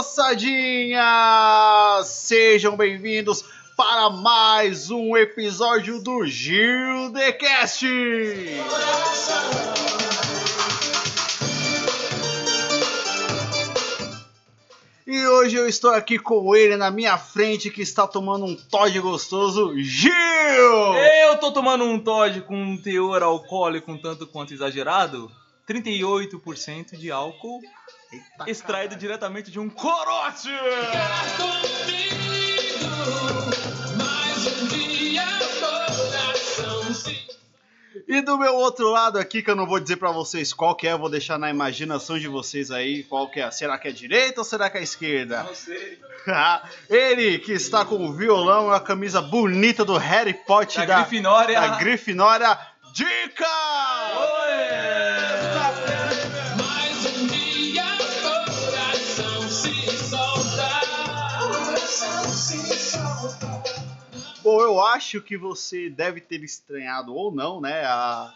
moçadinha! Sejam bem-vindos para mais um episódio do Gil The Cast! E hoje eu estou aqui com ele na minha frente que está tomando um Todd gostoso, Gil! Eu tô tomando um Todd com um teor alcoólico um tanto quanto exagerado. 38% de álcool Eita, extraído caralho. diretamente de um corote! E do meu outro lado aqui, que eu não vou dizer pra vocês qual que é, eu vou deixar na imaginação de vocês aí qual que é. Será que é a direita ou será que é a esquerda? Não sei. Ele que está com o violão e a camisa bonita do Harry Potter Da Grifinória. da Grifinória. Dica! Eu acho que você deve ter estranhado ou não, né, a,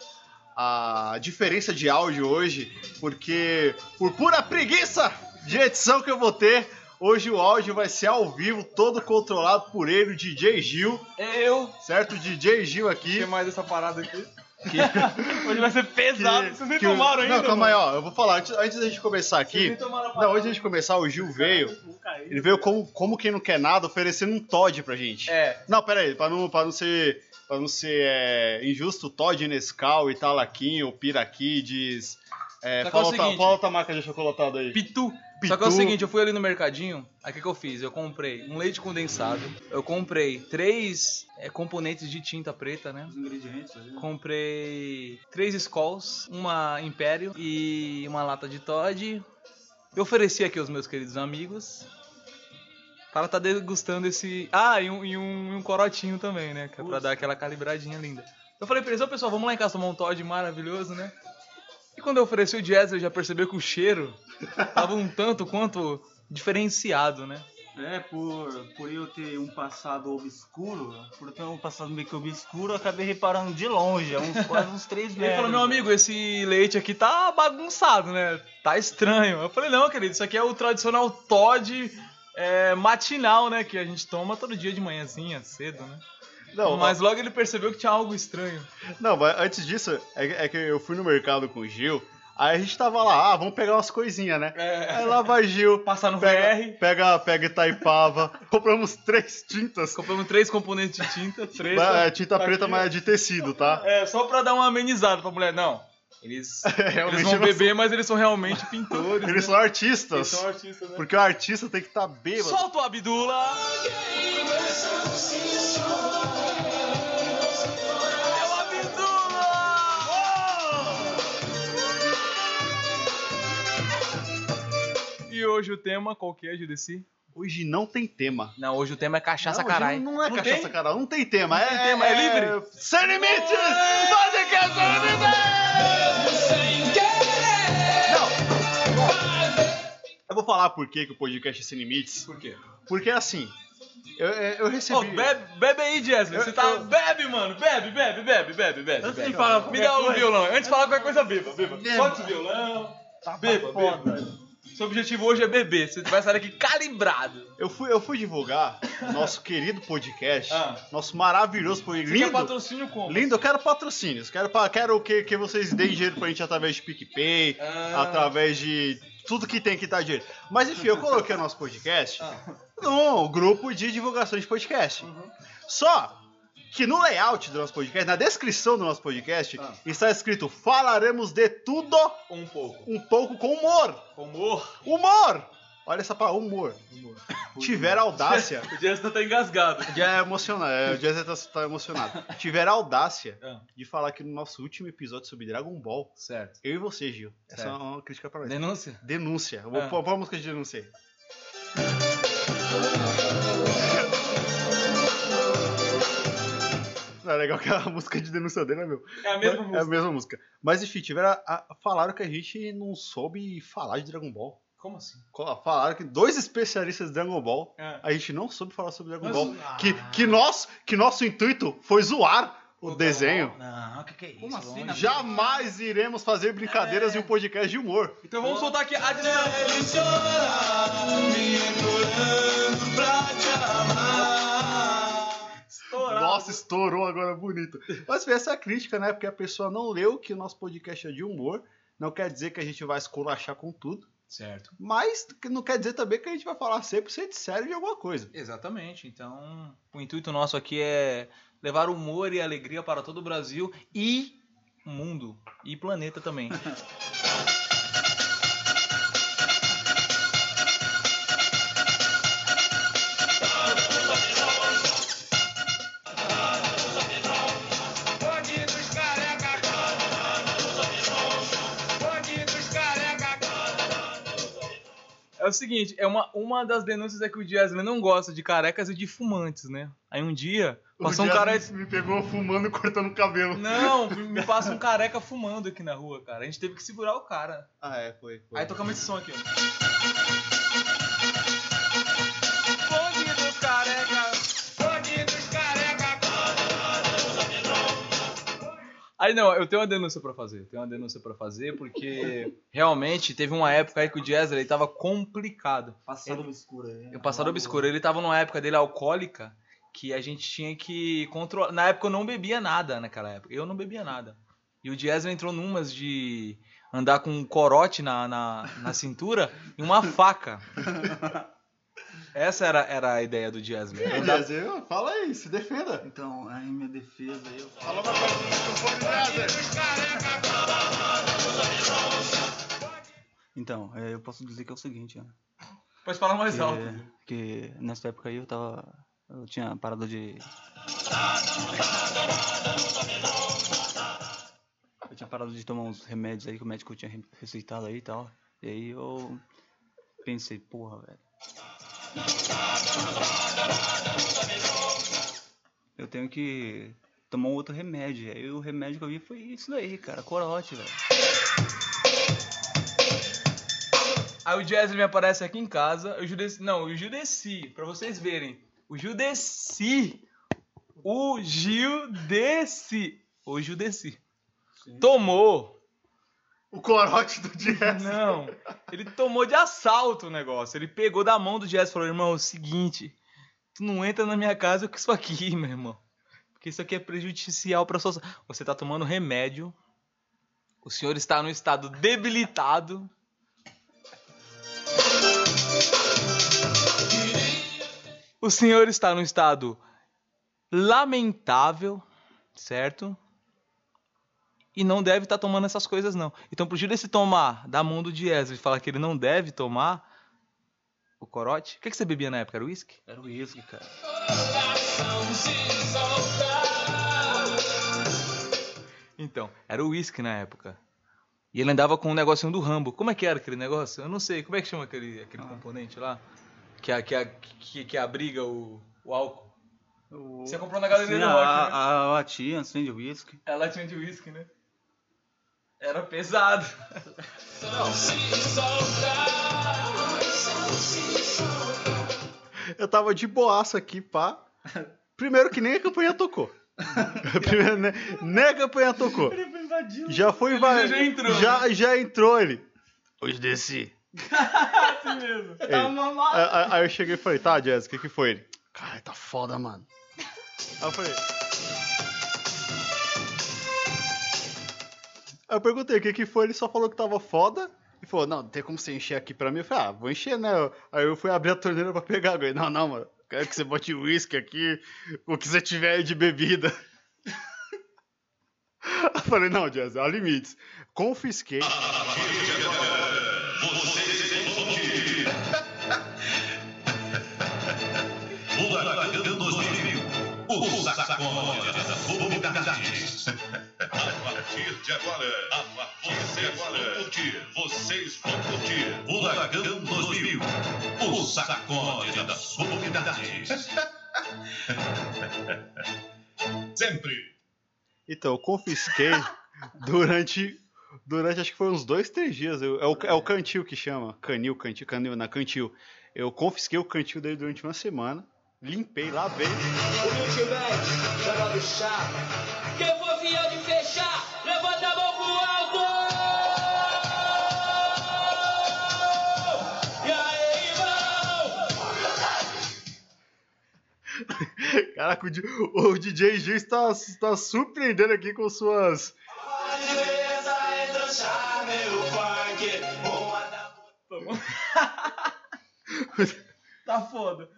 a diferença de áudio hoje, porque por pura preguiça de edição que eu vou ter, hoje o áudio vai ser ao vivo, todo controlado por ele, o DJ Gil, Eu. certo? O DJ Gil O aqui. que mais dessa parada aqui? Que, Hoje vai ser pesado, vocês nem que o- tomaram ainda. Não, calma aí, ó, eu vou falar, antes, antes da gente começar aqui, não, antes da gente começar, o Gil veio, ele veio como, como quem não quer nada, oferecendo um Todd pra gente. É. Não, pera aí, pra não, pra não ser, pra não ser é, injusto, Todd Nescau, Italaquinho, Piraquides. É, que é fala, outra, seguinte- fala outra marca de achocolatado aí. Pitu. Pitu. Só que é o seguinte, eu fui ali no mercadinho, aí o que, que eu fiz? Eu comprei um leite condensado, eu comprei três é, componentes de tinta preta, né? Os ingredientes ali. Comprei três Skulls, uma Império e uma lata de Todd. Eu ofereci aqui aos meus queridos amigos. Para tá degustando esse. Ah, e um, e um, um corotinho também, né? Que é pra dar aquela calibradinha linda. Eu falei pra eles, ô pessoal, vamos lá em casa tomar um Todd maravilhoso, né? Quando eu ofereci o Jazz, eu já percebeu que o cheiro tava um tanto quanto diferenciado, né? É, por, por eu ter um passado obscuro, por ter um passado meio que obscuro, eu acabei reparando de longe, uns, quase uns três metros. Ele falou, meu amigo, esse leite aqui tá bagunçado, né? Tá estranho. Eu falei, não, querido, isso aqui é o tradicional Todd é, matinal, né? Que a gente toma todo dia de manhãzinha, cedo, né? Não, Mas logo ele percebeu que tinha algo estranho. Não, mas antes disso, é, é que eu fui no mercado com o Gil, aí a gente tava lá, ah, vamos pegar umas coisinhas, né? É. Aí lá vai Gil, Passar no pega, VR. pega, pega Itaipava, compramos três tintas, Compramos três componentes de tinta, três. é, tinta tá preta, aqui, mas é de tecido, tá? É, só pra dar uma amenizada pra mulher. Não, eles, Realmente eles vão beber, mas eles são realmente pintores. Eles né? são artistas. Eles são artistas, né? Porque o artista tem que estar bêbado. Solta o Abdula! É o Abdula! E hoje o tema qual que é, Judeci? Hoje não tem tema. Não, hoje o tema é cachaça não, caralho. Não, não é Não cachaça tem? caralho, não tem tema. é, tem tema, é livre? Sem limites! Podcast sem limites! Não. Eu vou falar por que, que o podcast é sem limites. Por quê? Porque assim, eu, eu recebi. Ô, bebe, bebe aí, Jessley. Você tá. eu- Bebe, mano. Bebe, bebe, bebe, bebe, bebe. Antes bebe. de falar Me dá o coisa- violão. Antes de falar qualquer coisa, beba, beba. Beba. Solte o violão. Tá Beba, beba. Seu objetivo hoje é beber. Você vai sair daqui calibrado. Eu fui, eu fui divulgar o nosso querido podcast, Ah. nosso maravilhoso podcast. Você quer Lindo, patrocínio como? lindo, eu quero patrocínios. Quero, pa- quero que, que vocês deem dinheiro pra gente através de PicPay, Ah. através de tudo que tem que dar dinheiro. Mas enfim, eu coloquei o nosso podcast Ah. no grupo de divulgação de podcast. Uhum. Só que no layout do nosso podcast, na descrição do nosso podcast, Ah. está escrito falaremos de tudo Um pouco. um pouco com humor. Humor. Humor! Olha essa palavra, humor. Tiver audácia. O Jessley tá engasgado. Já é emocionado, é, o Jazz tá, tá emocionado. Tiver audácia Ah. de falar que no nosso último episódio sobre Dragon Ball, Certo. eu e você, Gil. Essa Certo. é uma crítica pra nós. Denúncia? Denúncia. Vou Ah. pôr pôr a música de denúncia aí. É legal que a música de denúncia dele é meu. É a mesma É a música. mesma música. Mas enfim, tiveram a- a- falaram que a gente não soube falar de Dragon Ball. Como assim? Falaram que dois especialistas de Dragon Ball, É. a gente não soube falar sobre Dragon Mas- Ball. Ah. Que, que, nós, que nosso intuito foi zoar o desenho. Não, o que, que é isso? Como assim, na- Jamais iremos fazer brincadeiras em um podcast de humor. Então vamos soltar aqui a. Nossa, estourou agora bonito. Mas essa é a crítica, né? Porque a pessoa não leu que o nosso podcast é de humor. Não quer dizer que a gente vai esculachar com tudo. Certo. Mas não quer dizer também que a gente vai falar 100% sério de alguma coisa. Exatamente. Então, o intuito nosso aqui é levar humor e alegria para todo o Brasil e mundo e planeta também. É o seguinte, é uma, uma das denúncias é que o Dias não gosta de carecas e de fumantes, né? Aí um dia, passou um O Dias cara. me pegou fumando e cortando o cabelo. Não, me passa um careca fumando aqui na rua, cara. A gente teve que segurar o cara. Ah, é, foi. foi. Aí tocamos esse som aqui, ó. Aí não, eu tenho uma denúncia pra fazer. Eu tenho uma denúncia pra fazer porque realmente teve uma época aí que o Jazz ele tava complicado. Passado obscuro. O passado obscuro, ele tava numa época dele alcoólica que a gente tinha que controlar. Na época eu não bebia nada naquela época. Eu não bebia nada. E o Diesel entrou numas de andar com um corote na, na, na cintura e uma faca. Essa era, era a ideia do Diesel. É, Dias, eu- fala aí, se defenda. Então, aí minha defesa aí eu Fala uma coisa do Dias. Então, é, eu posso dizer que é o seguinte, né? Pode falar mais que, alto. que nessa época aí eu tava. Eu tinha parado de. Eu tinha parado de tomar uns remédios aí que o médico tinha re- receitado aí e tal. E aí eu pensei, porra, velho. Eu tenho que tomar um outro remédio. Aí o remédio que eu vi foi isso daí, cara, corote, velho. Aí o Jazz me aparece aqui em casa. O Judeci, não, o Judeci, pra vocês verem. O Judeci. O Judeci. O Judeci. Tomou. O corote do Dias. Não. Ele tomou de assalto o negócio. Ele pegou da mão do Jazz e falou: irmão, é o seguinte. Tu não entra na minha casa com isso aqui, meu irmão. Porque isso aqui é prejudicial pra sua. Você tá tomando remédio. O senhor está no estado debilitado. O senhor está num estado lamentável, certo? E não deve estar tomando essas coisas, não. Então, pro Júlio se tomar da mão do Dias e falar que ele não deve tomar o corote. O que, que você bebia na época? Era uísque? Era o uísque, cara. Então, era o uísque na época. E ele andava com um negocinho do Rambo. Como é que era aquele negócio? Eu não sei. Como é que chama aquele, aquele Ah. componente lá? Que, a- que, a- que, que abriga o, o álcool. O- Você comprou na galeria Sim, do a, rock, né? a, a latinha assim de uísque. Ela tinha de uísque, né? Era pesado. Eu tava de boaça aqui, pá. Primeiro que nem a campanha tocou. Primeiro, né? Nem a campanha tocou. Já foi vai... já entrou. Já, já entrou ele. Hoje desci. assim mesmo. Ele. Aí, aí- aí eu cheguei e falei, tá, Jazz, o que, que foi ele? Cara, tá foda, mano. Aí eu falei. Aí eu perguntei o que, que foi, ele só falou que tava foda. E falou, não, tem como você encher aqui pra mim? Eu falei, ah, vou encher, né? Aí eu fui abrir a torneira pra pegar água. Ele, não, não, mano, quero que você bote uísque aqui, o que você tiver aí de bebida. Eu falei, não, Jazz, há limites. Confisquei. O Huracão 2000. O sacode das comunidades. De agora, a partir de agora, curtir, vocês vão curtir. O Huracão 2000. O sacode das comunidades. Sempre. Então, eu confisquei durante. Durante acho que foi uns dois, três dias. Eu- é, o, é o cantil que chama. Canil, cantil, canil, na cantil. Eu confisquei o cantil dele durante uma semana. Limpei, lavei. O Ultimate, joga do Caraca, o, DJ Gil está, está surpreendendo aqui com suas. Tá foda.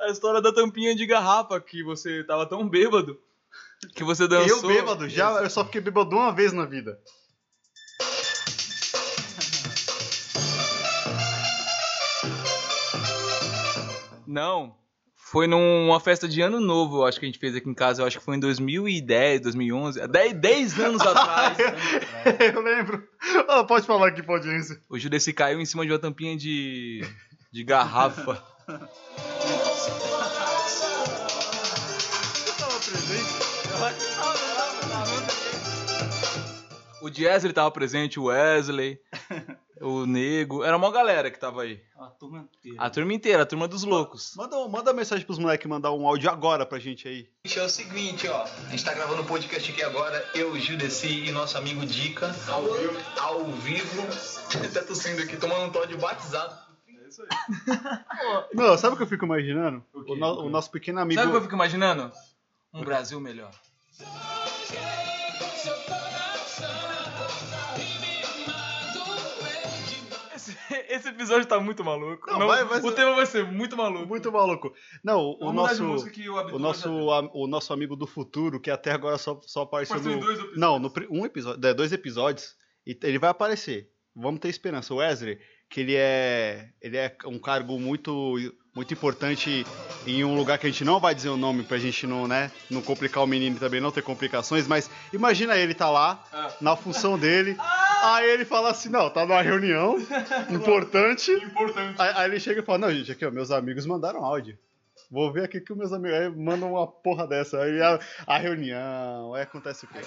A história da tampinha de garrafa que você tava tão bêbado que você dançou. Eu bêbado, já, eu só fiquei bêbado uma vez na vida. Não. Foi numa festa de ano novo, eu acho que a gente fez aqui em casa. Eu acho que foi em 2010, 2011. 10, 10 anos atrás. eu lembro. Ah, pode falar aqui pra audiência. O Judeci caiu em cima de uma tampinha de, de garrafa. O Diesel tava presente, o Wesley, o Nego. Era uma galera que tava aí. A turma inteira. A turma inteira, a turma dos loucos. Manda, manda mensagem pros moleques mandar um áudio agora pra gente aí. É o seguinte, ó. A gente tá gravando um podcast aqui agora, eu, Gildeci e nosso amigo Dica. Ao vivo. Ao vivo. tá tossindo aqui, tomando um Todd batizado. Não, sabe o que eu fico imaginando? O no- o nosso pequeno amigo. Sabe o que eu fico imaginando? Um Brasil melhor. Esse, episódio tá muito maluco. Não, Não, vai- vai o ser- tema vai ser muito maluco. Muito maluco. Não, o, de nosso. o O nosso, a- o nosso amigo do futuro, que até agora só, só apareceu Apareceu no. em dois episódios. Não, no um episódio. é, dois episódios. Ele vai aparecer. Vamos ter esperança. O Wesley, que ele é. Ele é um cargo muito. Muito importante em um lugar que a gente não vai dizer o nome pra gente não, né, não complicar o menino também não ter complicações, mas imagina ele tá lá, Ah. na função dele, aí ele fala assim, não, tá numa reunião importante, Importante. Aí, aí ele chega e fala, não, gente, aqui, ó, meus amigos mandaram áudio. Vou ver aqui que os meus amigos aí mandam uma porra dessa. Aí a, a reunião, aí acontece o quê?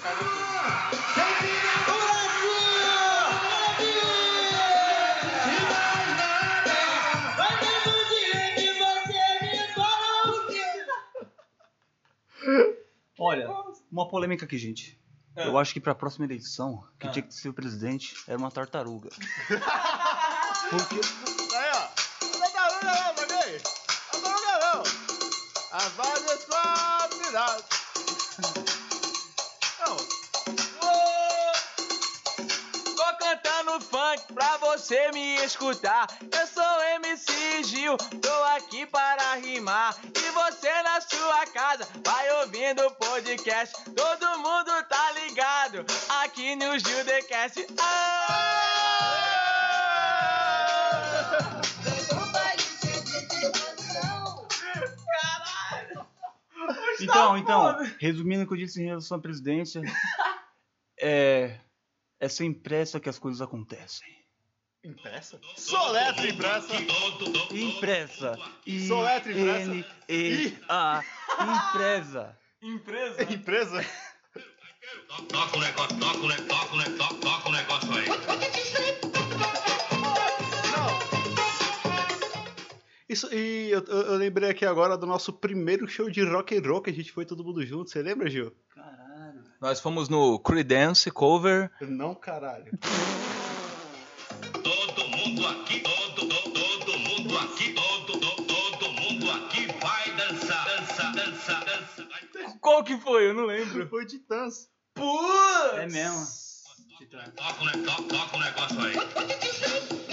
Olha, uma polêmica aqui, gente. É. Eu acho que pra próxima eleição, que Ah. tinha que ser o presidente era uma tartaruga. Porque. Funk pra você me escutar. Eu sou MC Gil, tô aqui para rimar. E você na sua casa vai ouvindo o podcast. Todo mundo tá ligado aqui no Gil The Cast. Ah! Então, então, resumindo o que eu disse em relação à presidência, é, é sem pressa que as coisas acontecem. Impressa? Soletra impressa. Impressa. I Soletra impressa. N E A impresa. Empresa? Empresa? Toca o negócio, toca o negócio, toca o negócio, toca- o negócio aí. Isso, e eu, eu- lembrei aqui agora do nosso primeiro show de rock and roll que a gente foi todo mundo junto. Você lembra, Gil? Caralho. Nós fomos no Creedence Cover. Não, caralho. Todo mundo aqui, todo, todo, todo mundo aqui, todo, todo, todo mundo aqui vai dançar, dançar, dançar, dançar. Vai- Qual que foi? Eu não lembro. Foi Titãs. Putz! É mesmo. Toca o negócio, toca o negócio aí.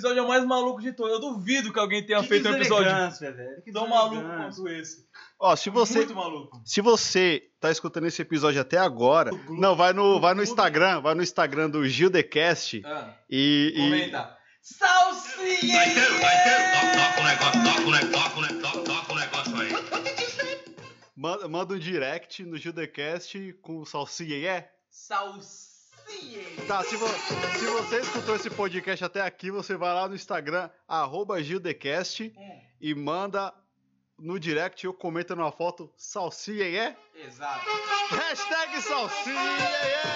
Episódio é o mais maluco de todos. Eu duvido que alguém tenha feito um episódio velho. Que tão maluco quanto esse. Ó, se você, Muito maluco. se você tá escutando esse episódio até agora, não, vai no, vai no Instagram, vai no Instagram do Gildecast Ah, e, e comenta. Salsinha! Vai ter, vai ter, toca, o negócio, toca o negócio, toca o negócio, aí. manda, manda um direct no Gildecast com o Salsinha, é? Salsinha! Tá, se, vo- se você escutou esse podcast até aqui, você vai lá no Instagram, arroba Gildecast e manda no direct ou comenta numa foto Salsinha, é? Exato. Hashtag Salsinha, é!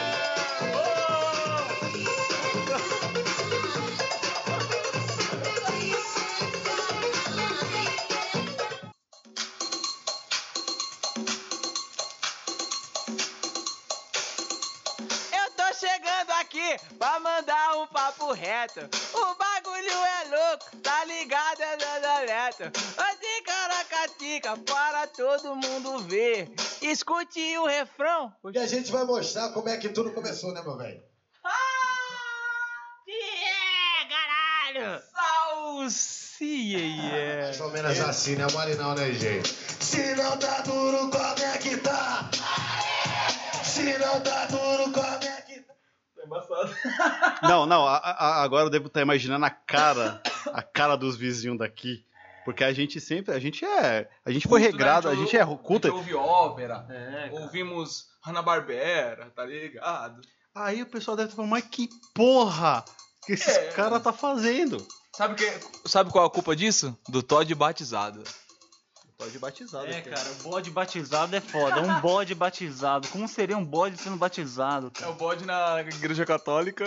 Aqui pra mandar um papo reto. O bagulho é louco, tá ligado? É danadeta. Assim, caracatica, para todo mundo ver. Escute o refrão. E a gente vai mostrar como é que tudo começou, né, meu velho? É, caralho! Salsiê! Mais ou menos assim, né? Mole não, né, gente? Se não tá duro, como é que tá? Se não tá duro, como é que tá? Não, não, a- a- agora eu devo estar imaginando a cara, a cara dos vizinhos daqui. Porque a gente sempre, a gente é, a gente foi regrado, a gente é culto. A gente ouve ópera, É, cara. ouvimos Hanna-Barbera, tá ligado? Aí o pessoal deve estar falando, mas que porra que esses É. caras tá fazendo? Sabe, que, sabe qual é a culpa disso? Do Todd batizado. Pode batizado. É, cara, bode batizado é foda. Um bode batizado. Como seria um bode sendo batizado, É cara? o bode na igreja católica,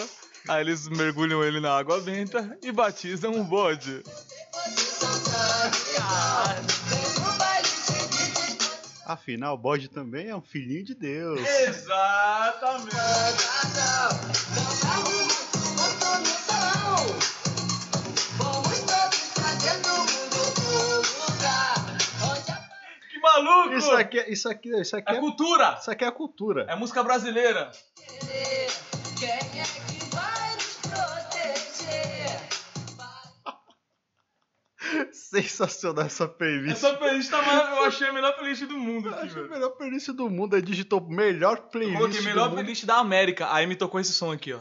aí eles mergulham ele na água benta e batizam o bode. Afinal, o bode também é um filhinho de Deus. Exatamente. Maluco! Isso aqui, é- isso aqui, isso aqui é é, cultura! isso aqui é a cultura. É música brasileira. Quem é que vai nos proteger? Sensacional essa playlist. Essa playlist tá mais, eu achei a melhor playlist do mundo Eu aqui, acho a melhor playlist do mundo. Aí digitou melhor Eu playlist. coloquei do melhor mundo. playlist da América. Aí me tocou esse som aqui, ó.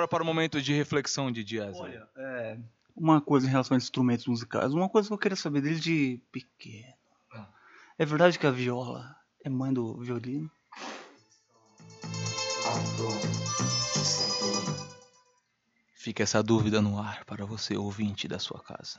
Agora para o momento de reflexão de Dias. Olha, é, uma coisa em relação a instrumentos musicais. Uma coisa que eu queria saber dele de pequeno. É verdade que a viola é mãe do violino? Fica essa dúvida no ar para você, ouvinte da sua casa.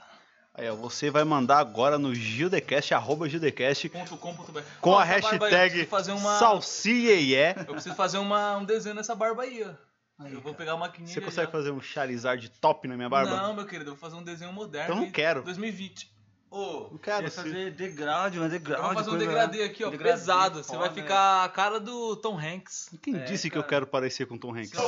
Aí, ó, você vai mandar agora no Gildecast, arroba Gildecast, com a barba hashtag fazer uma Salsieié. Eu preciso fazer uma, um desenho nessa barba aí, ó. Aí, eu vou pegar a maquininha Você consegue já. fazer um Charizard top na minha barba? Não, meu querido, eu vou fazer um desenho moderno. Então não quero. 2020. Ô, Não quero. Sim. fazer degrádio, um degrádio. vamos fazer um degradê aqui, ó, degradê, pesado. Você vai ficar a cara do Tom Hanks. Quem É, disse que eu cara. quero parecer com Tom Hanks? É,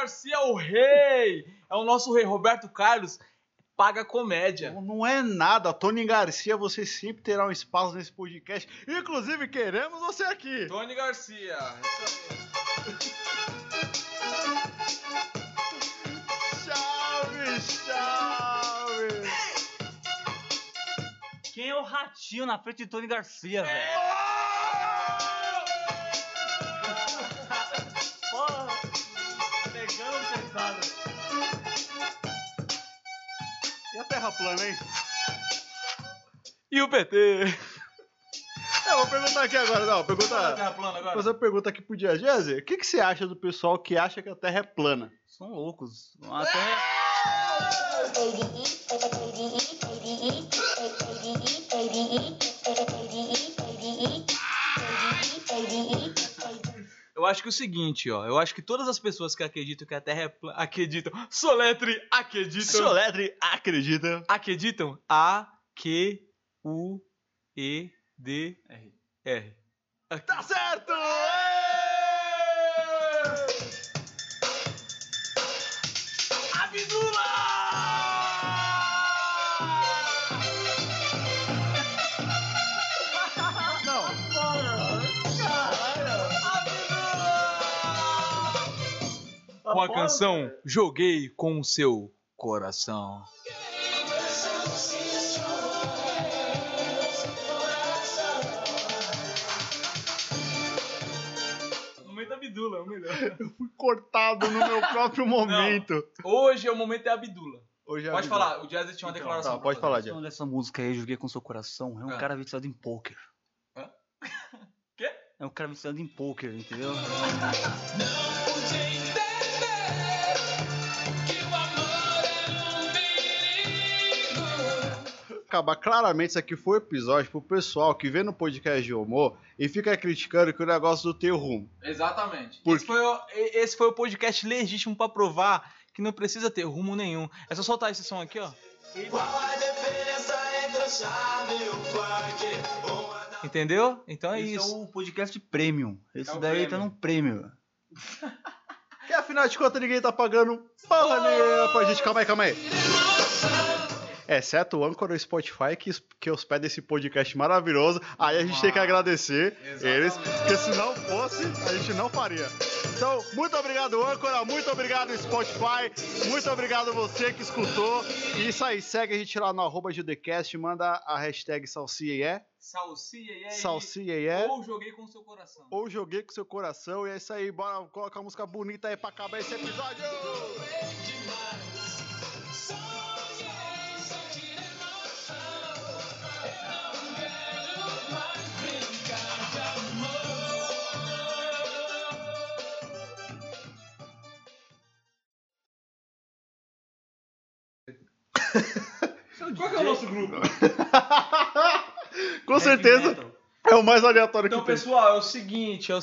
Garcia é o rei! É o nosso rei, Roberto Carlos. Paga comédia. Não, é nada. Tony Garcia, você sempre terá um espaço nesse podcast. Inclusive, queremos você aqui. Tony Garcia. Salve, salve. Quem é o ratinho na frente de Tony Garcia, velho? E a Terra plana, hein? E o PT? Eu vou perguntar aqui agora, não. Fala Pergunta. Terra plana agora. Fazer uma pergunta aqui pro Dia Jazzy. O que, que você acha do pessoal que acha que a Terra é plana? São loucos. Até. Eu acho que é o seguinte, ó. Eu acho que todas as pessoas que acreditam que a Terra é plana. Acreditam. Soletre, acreditam. Soletre acredita. Acreditam? A, Q, U, E, D, R. R. Tá certo! Não, Com a canção Joguei com o seu coração. Momento Abdula, é o melhor. fui cortado no meu próprio momento. Hoje é o momento é Abdula. Hoje é Pode a vida. falar, o Jazz tinha uma declaração. Tá, pode falar, A Dia. questão dessa música aí, Joguei com seu coração, é um Ah. cara viciado em poker. Hã? Quê? É um cara viciado em poker, entendeu? acabar claramente, isso aqui foi um episódio pro pessoal que vê no podcast de humor e fica criticando que o negócio do teu rumo. Exatamente. Por Esse, foi o, esse foi o podcast legítimo pra provar que não precisa ter rumo nenhum. É só soltar esse som aqui, ó. Entendeu? Então é Esse isso. é o podcast premium. Esse É daí tá premium. no prêmio. Que afinal de contas ninguém tá pagando porra nenhuma pra gente. Calma aí, calma aí. Exceto o Anchor e o Spotify que, que hospeda esse podcast maravilhoso. Aí a gente tem que agradecer eles, porque se não fosse, a gente não faria. Então, muito obrigado, Anchor, muito obrigado, Spotify, muito obrigado você que escutou. E isso aí, segue a gente lá no arroba Judecast, manda a hashtag salsiaé, Salsia e aí. salsiaé, Ou joguei com seu coração. ou joguei com seu coração. E é isso aí, bora colocar uma música bonita aí pra acabar esse episódio. Nosso grupo? Com certeza é o mais aleatório Então, que tem. pessoal, é o seguinte, é o